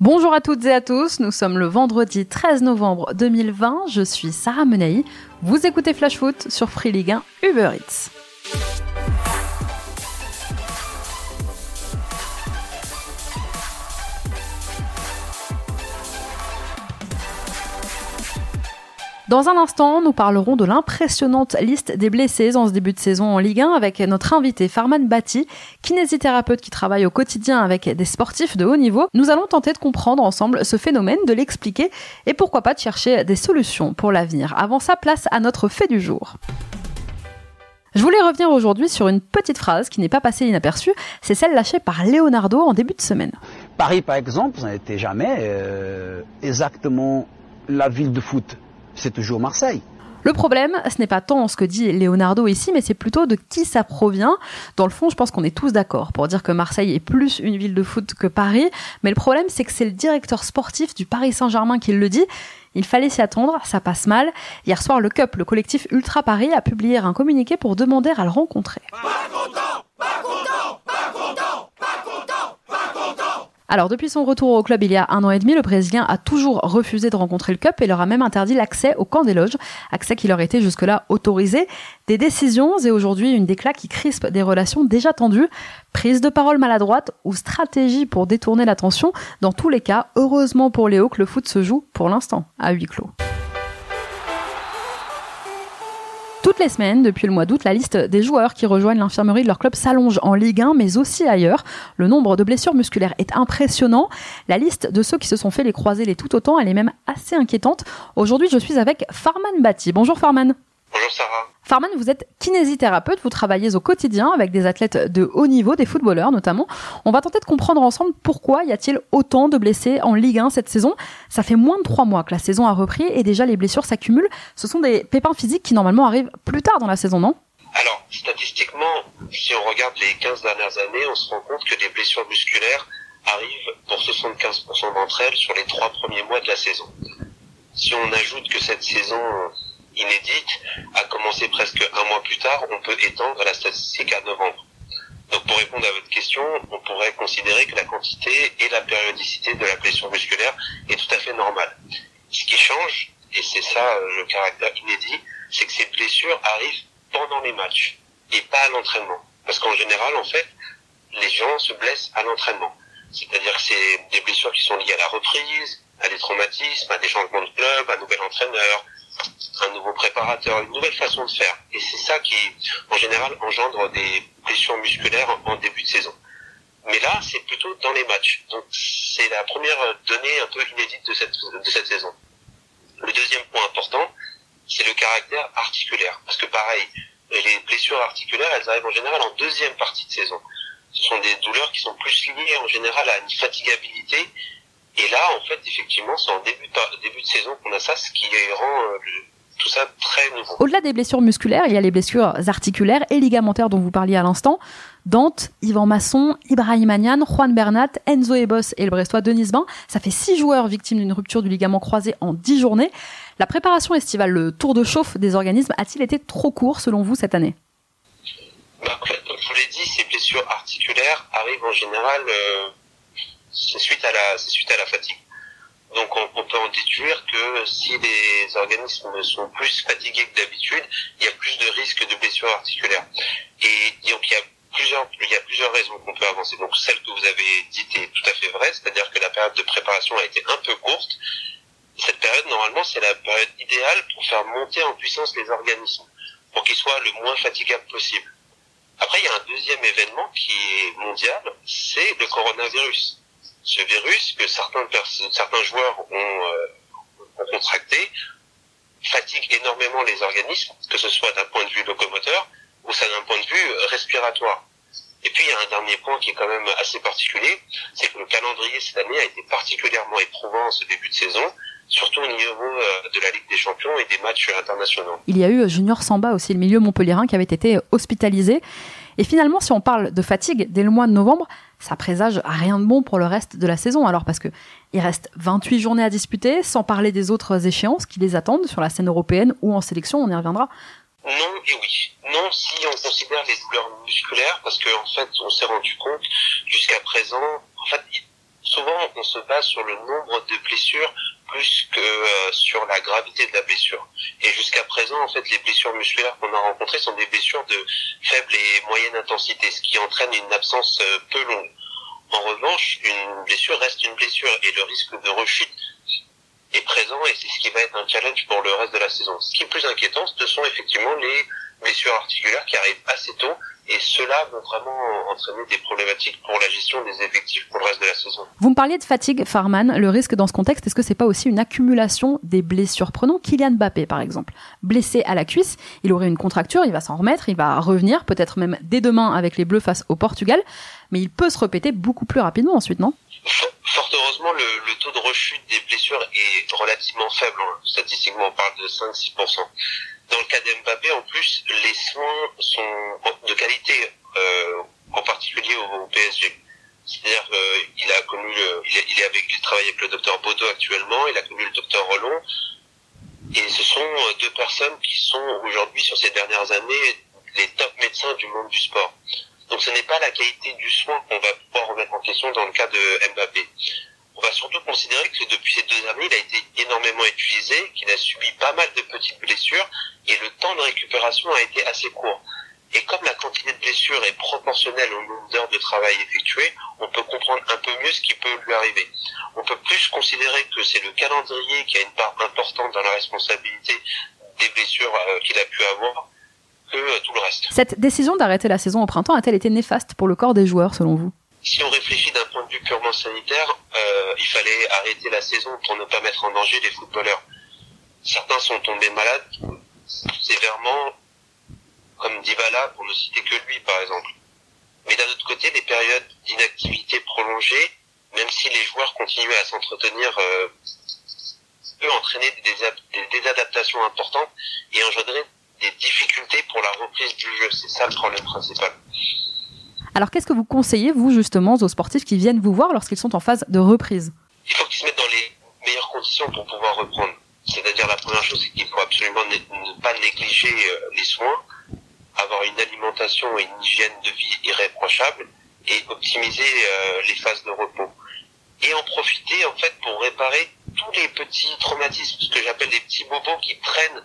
Bonjour à toutes et à tous, nous sommes le vendredi 13 novembre 2020, je suis Sarah Menei, vous écoutez Flash Foot sur Free Ligue 1 Uber Eats. Dans un instant, nous parlerons de l'impressionnante liste des blessés en ce début de saison en Ligue 1 avec notre invité Farman Bati, kinésithérapeute qui travaille au quotidien avec des sportifs de haut niveau. Nous allons tenter de comprendre ensemble ce phénomène, de l'expliquer et pourquoi pas de chercher des solutions pour l'avenir. Avant ça, place à notre fait du jour. Je voulais revenir aujourd'hui sur une petite phrase qui n'est pas passée inaperçue, c'est celle lâchée par Leonardo en début de semaine. Paris, par exemple, ça n'était jamais euh, exactement la ville de foot c'est toujours Marseille. Le problème, ce n'est pas tant ce que dit Leonardo ici, mais c'est plutôt de qui ça provient. Dans le fond, je pense qu'on est tous d'accord pour dire que Marseille est plus une ville de foot que Paris. Mais le problème, c'est que c'est le directeur sportif du Paris Saint-Germain qui le dit. Il fallait s'y attendre, ça passe mal. Hier soir, le CUP, le collectif Ultra Paris, a publié un communiqué pour demander à le rencontrer. Alors depuis son retour au club il y a un an et demi, le Brésilien a toujours refusé de rencontrer le Cup et leur a même interdit l'accès au camp des loges, accès qui leur était jusque-là autorisé. Des décisions et aujourd'hui une déclat qui crispe des relations déjà tendues. Prise de parole maladroite ou stratégie pour détourner l'attention. Dans tous les cas, heureusement pour Léo que le foot se joue pour l'instant à huis clos. Toutes les semaines, depuis le mois d'août, la liste des joueurs qui rejoignent l'infirmerie de leur club s'allonge en Ligue 1, mais aussi ailleurs. Le nombre de blessures musculaires est impressionnant. La liste de ceux qui se sont fait les croiser les tout autant, elle est même assez inquiétante. Aujourd'hui, je suis avec Farman Bati. Bonjour Farman. Bonjour Sarah. Farman, vous êtes kinésithérapeute, vous travaillez au quotidien avec des athlètes de haut niveau, des footballeurs notamment. On va tenter de comprendre ensemble pourquoi y a-t-il autant de blessés en Ligue 1 cette saison. Ça fait moins de trois mois que la saison a repris et déjà les blessures s'accumulent. Ce sont des pépins physiques qui normalement arrivent plus tard dans la saison, non? Alors, statistiquement, si on regarde les 15 dernières années, on se rend compte que des blessures musculaires arrivent pour 75% d'entre elles sur les trois premiers mois de la saison. Si on ajoute que cette saison inédite a commencé presque un mois plus tard, on peut étendre la statistique à novembre. Donc pour répondre à votre question, on pourrait considérer que la quantité et la périodicité de la blessure musculaire est tout à fait normale. Ce qui change, et c'est ça euh, le caractère inédit, c'est que ces blessures arrivent pendant les matchs et pas à l'entraînement. Parce qu'en général, en fait, les gens se blessent à l'entraînement. C'est-à-dire que c'est des blessures qui sont liées à la reprise, à des traumatismes, à des changements de club, à un nouvel entraîneur, un nouveau préparateur, une nouvelle façon de faire. Et c'est ça qui, en général, engendre des blessures musculaires en début de saison. Mais là, c'est plutôt dans les matchs. Donc, c'est la première donnée un peu inédite de cette, de cette saison. Le deuxième point important, c'est le caractère articulaire. Parce que pareil, les blessures articulaires, elles arrivent en général en deuxième partie de saison. Ce sont des douleurs qui sont plus liées en général à une fatigabilité et là, en fait, effectivement, c'est en début de, début de saison qu'on a ça, ce qui rend euh, tout ça très nouveau. Au-delà des blessures musculaires, il y a les blessures articulaires et ligamentaires dont vous parliez à l'instant. Dante, Yvan Masson, Ibrahim Agnan, Juan Bernat, Enzo Ebos et le Brestois Denis Bain. Ça fait six joueurs victimes d'une rupture du ligament croisé en dix journées. La préparation estivale, le tour de chauffe des organismes, a-t-il été trop court selon vous cette année? Bah, En fait, comme je vous l'ai dit, ces blessures articulaires arrivent en général euh, c'est suite à la c'est suite à la fatigue. Donc on, peut en déduire que si les organismes sont plus fatigués que d'habitude, il y a plus de risques de blessures articulaires. Et donc il y a plusieurs il y a plusieurs raisons qu'on peut avancer. Donc celle que vous avez dite est tout à fait vraie, c'est-à-dire que la période de préparation a été un peu courte. Cette période normalement c'est la période idéale pour faire monter en puissance les organismes, pour qu'ils soient le moins fatigables possible. Après, il y a un deuxième événement qui est mondial, c'est le coronavirus ce virus que certains, joueurs ont, euh, ont contracté fatigue énormément les organismes, que ce soit d'un point de vue locomoteur ou ça d'un point de vue euh, respiratoire. Et puis il y a un dernier point qui est quand même assez particulier, c'est que le calendrier cette année a été particulièrement éprouvant en ce début de saison, surtout au niveau euh, de la Ligue des Champions et des matchs internationaux. Il y a eu Junior Samba aussi, le milieu montpelliérain, qui avait été hospitalisé. Et finalement, si on parle de fatigue dès le mois de novembre, ça présage rien de bon pour le reste de la saison. Alors parce que il reste 28 journées à disputer, sans parler des autres échéances qui les attendent sur la scène européenne ou en sélection, on y reviendra. Non et oui. Non si on considère les douleurs musculaires, parce qu'en en fait on s'est rendu compte jusqu'à présent, en fait souvent on se base sur le nombre de blessures plus que euh, sur la gravité de la blessure. Et jusqu'à présent, en fait, les blessures musculaires qu'on a rencontrées sont des blessures de faible et moyenne intensité, ce qui entraîne une absence euh, peu longue. En revanche, une blessure reste une blessure et le risque de rechute est présent et c'est ce qui va être un challenge pour le reste de la saison. Ce qui est plus inquiétant, ce sont effectivement les blessures articulaires qui arrivent assez tôt et cela vont vraiment entraîner des problématiques pour la gestion des effectifs pour le reste de la saison. Vous me parliez de fatigue, Farman. Le risque dans ce contexte, est-ce que c'est pas aussi une accumulation des blessures? Prenons Kylian Mbappé, par exemple. Blessé à la cuisse, il aurait une contracture, il va s'en remettre, il va revenir, peut-être même dès demain avec les Bleus face au Portugal, mais il peut se répéter beaucoup plus rapidement ensuite, non? Fort heureusement, le, taux de rechute des blessures est relativement faible. Hein. Statistiquement, on parle de 5-6%. Dans le cas d'Mbappé, en plus, les soins sont de qualité, euh, en particulier au, PSG. C'est-à-dire qu'il a connu, le, il, est, avec, il travaille avec le docteur Bodo actuellement, il a connu le docteur Rollon, et ce sont euh, deux personnes qui sont aujourd'hui, sur ces dernières années, les top médecins du monde du sport. Donc ce n'est pas la qualité du soin qu'on va pouvoir remettre en question dans le cas de Mbappé on va surtout considérer que depuis ces deux années, il a été énormément utilisé, qu'il a subi pas mal de petites blessures et le temps de récupération a été assez court. Et comme la quantité de blessures est proportionnelle au nombre d'heures de travail effectuées, on peut comprendre un peu mieux ce qui peut lui arriver. On peut plus considérer que c'est le calendrier qui a une part importante dans la responsabilité des blessures euh, qu'il a pu avoir que euh, tout le reste. Cette décision d'arrêter la saison au printemps a-t-elle été néfaste pour le corps des joueurs selon vous? Si on réfléchit d'un point de vue purement sanitaire, euh, il fallait arrêter la saison pour ne pas mettre en danger les footballeurs. Certains sont tombés malades sévèrement, comme Dybala, pour ne citer que lui, par exemple. Mais d'un autre côté, des périodes d'inactivité prolongées, même si les joueurs continuaient à s'entretenir, euh, peut entraîner des, des désadaptations importantes et engendrer des difficultés pour la reprise du jeu. C'est ça le problème principal. Alors qu'est-ce que vous conseillez, vous, justement, aux sportifs qui viennent vous voir lorsqu'ils sont en phase de reprise? Il faut qu'ils se mettent dans les meilleures conditions pour pouvoir reprendre. C'est-à-dire la première chose, c'est qu'il faut absolument ne pas négliger euh, les soins, avoir une alimentation et une hygiène de vie irréprochable et optimiser euh, les phases de repos. Et en profiter en fait pour réparer tous les petits traumatismes, ce que j'appelle les petits bobos qui traînent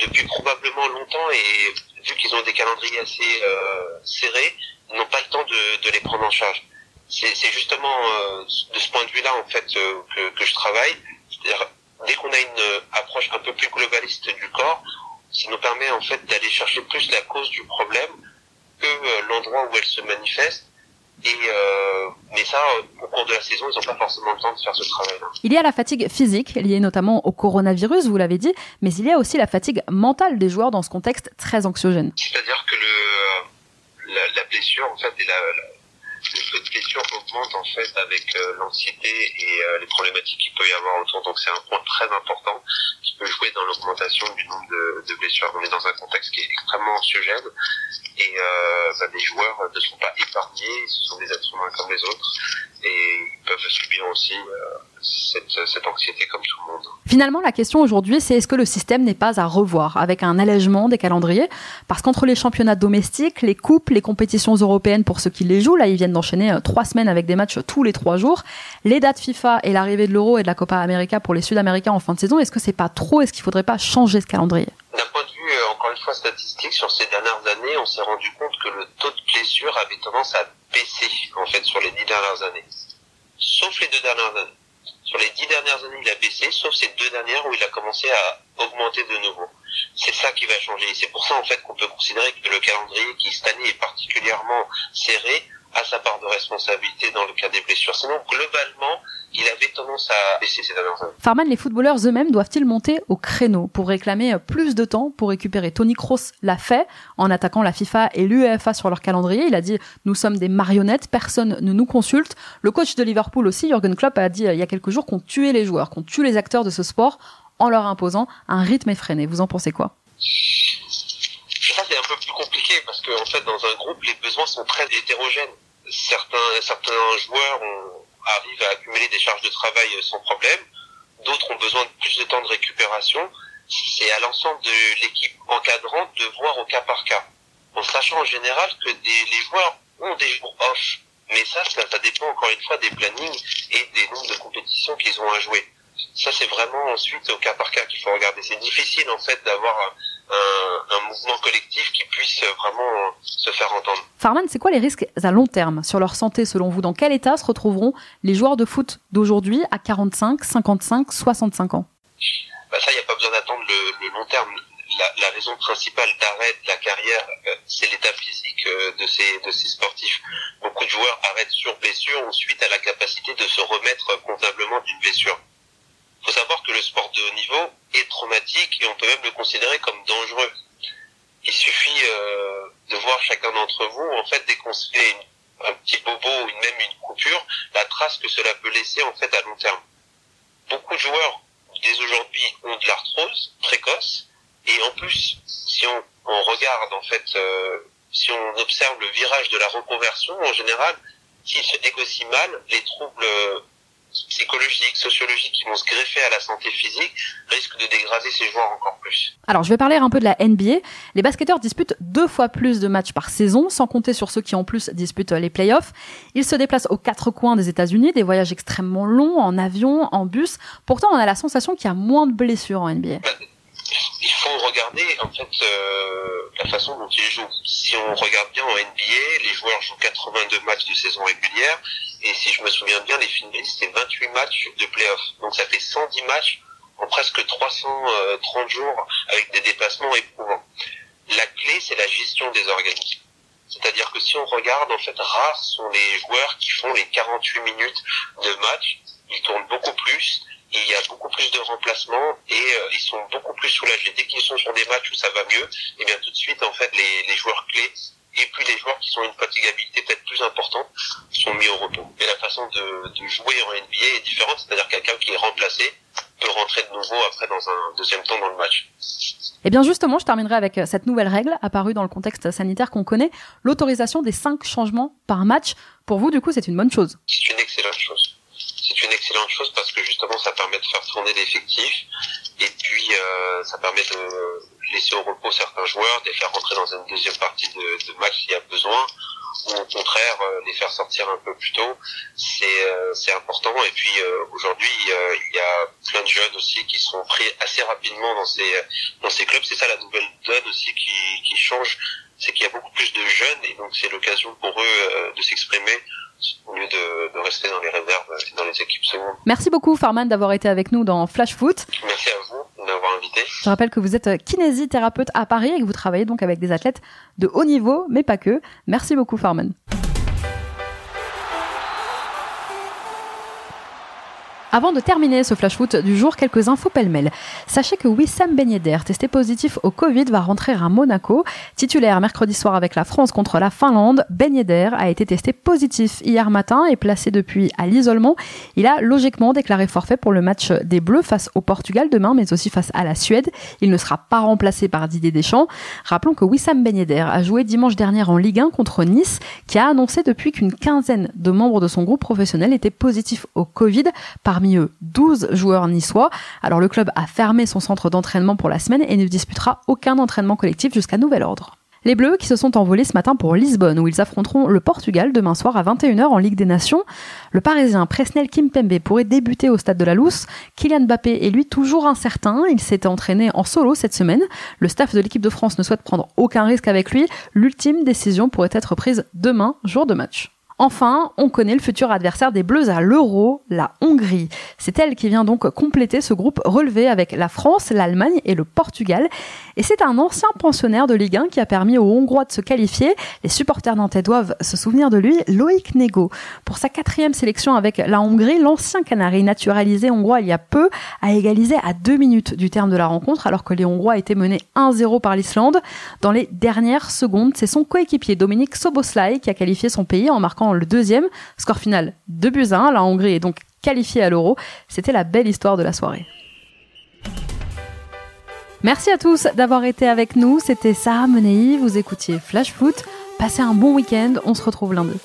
depuis probablement longtemps et vu qu'ils ont des calendriers assez euh, serrés, n'ont pas le temps de, de, les prendre en charge. C'est justement euh, de ce point de vue-là en fait euh, que, que, je travaille. Dès qu'on a une approche un peu plus globaliste du corps, ça nous permet en fait d'aller chercher plus la cause du problème que euh, l'endroit où elle se manifeste. Et euh, mais ça, au cours de la saison, ils n'ont pas forcément le temps de faire ce travail-là. Il y a la fatigue physique liée notamment au coronavirus, vous l'avez dit, mais il y a aussi la fatigue mentale des joueurs dans ce contexte très anxiogène. C'est-à-dire que le la, blessure en fait et la, la, le blessure augmente en fait avec euh, l'anxiété et euh, les problématiques qu'il peut y avoir autour. Donc c'est un point très important qui peut jouer dans l'augmentation du nombre de, blessures. On est dans un contexte qui est extrêmement anxiogène et euh, bah, les joueurs ne sont pas épargnés, ce sont des êtres humains comme les autres peuvent subir aussi euh, cette, cette, anxiété comme tout le monde. Finalement, la question aujourd'hui, c'est est-ce que le système n'est pas à revoir avec un allègement des calendriers? Parce qu'entre les championnats domestiques, les coupes, les compétitions européennes pour ceux qui les jouent, là ils viennent d'enchaîner euh, trois semaines avec des matchs tous les trois jours, les dates FIFA et l'arrivée de l'Euro et de la Copa América pour les Sud-Américains en fin de saison, est-ce que c'est pas trop? Est-ce qu'il faudrait pas changer ce calendrier? D'un point de vue, euh, encore une fois, statistique, sur ces dernières années, on s'est rendu compte que le taux de blessure avait tendance à baisser en fait sur les dix dernières années, sauf les deux dernières années. Sur les dix dernières années, il a baissé, sauf ces deux dernières où il a commencé à augmenter de nouveau. C'est ça qui va changer. C'est pour ça en fait qu'on peut considérer que le calendrier qui cette année est particulièrement serré a sa part de responsabilité dans le cas des blessures. Sinon, globalement, il avait tendance à baisser ces dernières années. Farman, les footballeurs eux-mêmes doivent-ils monter au créneau pour réclamer plus de temps pour récupérer? Tony Kroos l'a fait en attaquant la FIFA et l'UEFA sur leur calendrier. Il a dit nous sommes des marionnettes, personne ne nous consulte. Le coach de Liverpool aussi, Jürgen Klopp, a dit il y a quelques jours qu'on tuait les joueurs, qu'on tue les acteurs de ce sport en leur imposant un rythme effréné. Vous en pensez quoi? Ça c'est un peu plus compliqué parce qu'en en fait dans un groupe les besoins sont très hétérogènes. Certains certains joueurs ont arrivent à accumuler des charges de travail sans problème. D'autres ont besoin de plus de temps de récupération. C'est à l'ensemble de l'équipe encadrante de voir au cas par cas. En sachant en général que des, les joueurs ont des jours off, Mais ça, ça, ça dépend encore une fois des plannings et des nombres de compétitions qu'ils ont à jouer. Ça, c'est vraiment ensuite au cas par cas qu'il faut regarder. C'est difficile en fait d'avoir un, un, mouvement collectif qui puisse vraiment se faire entendre. Farman, c'est quoi les risques à long terme sur leur santé selon vous? Dans quel état se retrouveront les joueurs de foot d'aujourd'hui à 45, 55, 65 ans? Bah Ça, il n'y a pas besoin d'attendre le, le long terme la, la, raison principale d'arrêt de la carrière, euh, c'est l'état physique euh, de ces, de ces sportifs. Beaucoup de joueurs arrêtent sur blessure, ensuite à la capacité de se remettre convenablement d'une blessure. Il faut savoir que le sport de haut niveau est traumatique et on peut même le considérer comme dangereux. Il suffit euh, de voir chacun d'entre vous, en fait, dès qu'on se fait un petit bobo ou même une coupure, la trace que cela peut laisser en fait à long terme. Beaucoup de joueurs dès aujourd'hui ont de l'arthrose précoce et en plus, si on, on regarde en fait, euh, si on observe le virage de la reconversion en général, s'il se négocie mal, les troubles psychologiques, sociologiques qui vont se greffer à la santé physique risquent de dégrader ces joueurs encore plus. Alors je vais parler un peu de la NBA. Les basketteurs disputent deux fois plus de matchs par saison, sans compter sur ceux qui en plus disputent les playoffs. Ils se déplacent aux quatre coins des États-Unis, des voyages extrêmement longs, en avion, en bus. Pourtant on a la sensation qu'il y a moins de blessures en NBA. Il faut regarder en fait euh, la façon dont ils jouent. Si on regarde bien en NBA, les joueurs jouent 82 matchs de saison régulière et si je me souviens bien, les finalistes c'est 28 matchs de playoffs. Donc ça fait 110 matchs en presque 330 jours avec des déplacements éprouvants. La clé c'est la gestion des organismes. C'est-à-dire que si on regarde, en fait, rares sont les joueurs qui font les 48 minutes de match. Ils tournent beaucoup plus il y a beaucoup plus de remplacements et euh, ils sont beaucoup plus soulagés. Dès qu'ils sont sur des matchs où ça va mieux, et eh bien tout de suite, en fait, les, les joueurs clés et puis les joueurs qui sont une fatigabilité peut-être plus importante sont mis au repos. Et la façon de, de jouer en NBA est différente, c'est-à-dire quelqu'un qui est remplacé peut rentrer de nouveau après dans un deuxième temps dans le match. Et eh bien justement, je terminerai avec euh, cette nouvelle règle apparue dans le contexte sanitaire qu'on connaît, l'autorisation des cinq changements par match. Pour vous, du coup, c'est une bonne chose. C'est une excellente chose c'est une excellente chose parce que justement ça permet de faire tourner l'effectif et puis euh, ça permet de laisser au repos certains joueurs, de les faire rentrer dans une deuxième partie de, de match s'il y a besoin ou au contraire euh, les faire sortir un peu plus tôt, c'est euh, important. Et puis euh, aujourd'hui, il y a plein de jeunes aussi qui sont pris assez rapidement dans ces dans ces clubs. C'est ça la nouvelle donne aussi qui qui change, c'est qu'il y a beaucoup plus de jeunes et donc c'est l'occasion pour eux de s'exprimer au lieu de, de, rester dans les réserves et dans les équipes secondes. Merci beaucoup Farman d'avoir été avec nous dans Flash Foot. Merci à vous d'avoir invité. Je rappelle que vous êtes kinésithérapeute à Paris et que vous travaillez donc avec des athlètes de haut niveau, mais pas que. Merci beaucoup Farman. Avant de terminer ce flash foot du jour, quelques infos pêle-mêle. Sachez que Wissam Ben testé positif au Covid, va rentrer à Monaco. Titulaire mercredi soir avec la France contre la Finlande, Ben a été testé positif hier matin et placé depuis à l'isolement. Il a logiquement déclaré forfait pour le match des Bleus face au Portugal demain, mais aussi face à la Suède. Il ne sera pas remplacé par Didier Deschamps. Rappelons que Wissam Ben a joué dimanche dernier en Ligue 1 contre Nice, qui a annoncé depuis qu'une quinzaine de membres de son groupe professionnel étaient positifs au Covid. Par parmi eux 12 joueurs niçois. Alors le club a fermé son centre d'entraînement pour la semaine et ne disputera aucun entraînement collectif jusqu'à nouvel ordre. Les Bleus qui se sont envolés ce matin pour Lisbonne où ils affronteront le Portugal demain soir à 21h en Ligue des Nations. Le Parisien Presnel Kimpembe pourrait débuter au stade de la Lousse. Kylian Mbappé est lui toujours incertain. Il s'était entraîné en solo cette semaine. Le staff de l'équipe de France ne souhaite prendre aucun risque avec lui. L'ultime décision pourrait être prise demain, jour de match. Enfin, on connaît le futur adversaire des Bleus à l'Euro, la Hongrie. C'est elle qui vient donc compléter ce groupe relevé avec la France, l'Allemagne et le Portugal. Et c'est un ancien pensionnaire de Ligue 1 qui a permis aux Hongrois de se qualifier. Les supporters nantais doivent se souvenir de lui, Loïc Nego. Pour sa quatrième sélection avec la Hongrie, l'ancien canari naturalisé hongrois il y a peu a égalisé à deux minutes du terme de la rencontre alors que les Hongrois étaient menés 1-0 par l'Islande. Dans les dernières secondes, c'est son coéquipier Dominique Soboslai qui a qualifié son pays en marquant le deuxième. Score final 2 buts à 1. La Hongrie est donc qualifiée à l'Euro. C'était la belle histoire de la soirée. Merci à tous d'avoir été avec nous. C'était Sarah Menei. Vous écoutiez Flash Foot. Passez un bon week-end. On se retrouve lundi.